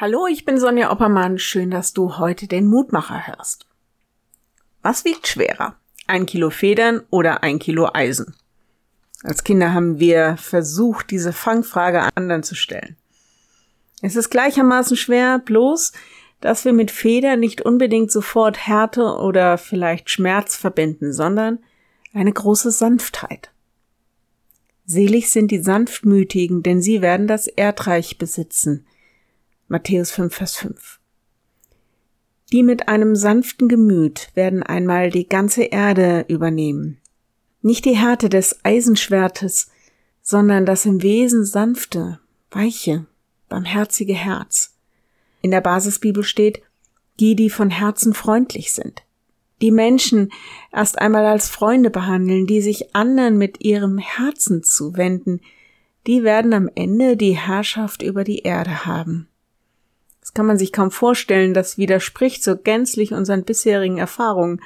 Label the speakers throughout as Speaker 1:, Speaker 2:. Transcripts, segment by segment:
Speaker 1: Hallo, ich bin Sonja Oppermann. Schön, dass du heute den Mutmacher hörst. Was wiegt schwerer? Ein Kilo Federn oder ein Kilo Eisen? Als Kinder haben wir versucht, diese Fangfrage anderen zu stellen. Es ist gleichermaßen schwer, bloß, dass wir mit Federn nicht unbedingt sofort Härte oder vielleicht Schmerz verbinden, sondern eine große Sanftheit. Selig sind die Sanftmütigen, denn sie werden das Erdreich besitzen. Matthäus 5, Vers 5. Die mit einem sanften Gemüt werden einmal die ganze Erde übernehmen. Nicht die Härte des Eisenschwertes, sondern das im Wesen sanfte, weiche, barmherzige Herz. In der Basisbibel steht, die, die von Herzen freundlich sind. Die Menschen erst einmal als Freunde behandeln, die sich anderen mit ihrem Herzen zuwenden, die werden am Ende die Herrschaft über die Erde haben. Das kann man sich kaum vorstellen, das widerspricht so gänzlich unseren bisherigen Erfahrungen.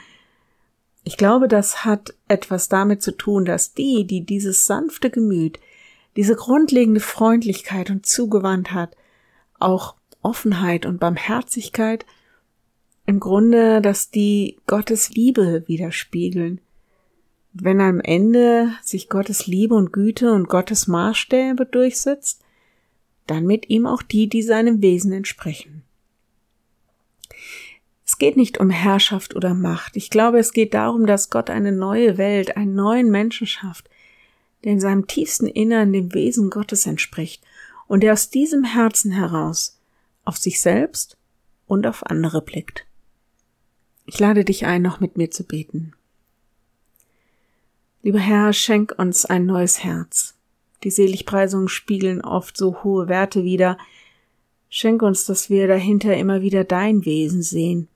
Speaker 1: Ich glaube, das hat etwas damit zu tun, dass die, die dieses sanfte Gemüt, diese grundlegende Freundlichkeit und Zugewandtheit, auch Offenheit und Barmherzigkeit, im Grunde, dass die Gottes Liebe widerspiegeln. Wenn am Ende sich Gottes Liebe und Güte und Gottes Maßstäbe durchsetzt, dann mit ihm auch die, die seinem Wesen entsprechen. Es geht nicht um Herrschaft oder Macht. Ich glaube, es geht darum, dass Gott eine neue Welt, einen neuen Menschen schafft, der in seinem tiefsten Innern dem Wesen Gottes entspricht und der aus diesem Herzen heraus auf sich selbst und auf andere blickt. Ich lade dich ein, noch mit mir zu beten. Lieber Herr, schenk uns ein neues Herz, die Seligpreisungen spiegeln oft so hohe Werte wider. Schenk uns, dass wir dahinter immer wieder dein Wesen sehen.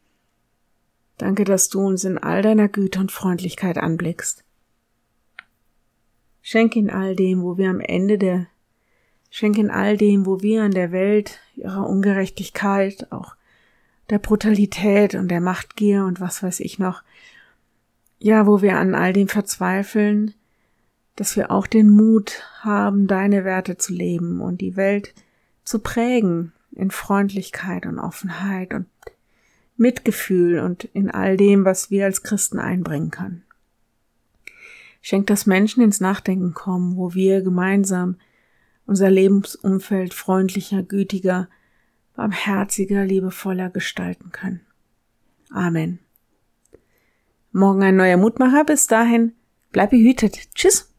Speaker 1: Danke, dass du uns in all deiner Güte und Freundlichkeit anblickst. Schenk in all dem, wo wir am Ende der, schenk in all dem, wo wir in der Welt ihrer Ungerechtigkeit, auch der Brutalität und der Machtgier und was weiß ich noch, ja, wo wir an all dem verzweifeln, dass wir auch den Mut haben, deine Werte zu leben und die Welt zu prägen in Freundlichkeit und Offenheit und Mitgefühl und in all dem, was wir als Christen einbringen können. Schenkt, dass Menschen ins Nachdenken kommen, wo wir gemeinsam unser Lebensumfeld freundlicher, gütiger, barmherziger, liebevoller gestalten können. Amen. Morgen ein neuer Mutmacher. Bis dahin, bleib behütet. Tschüss.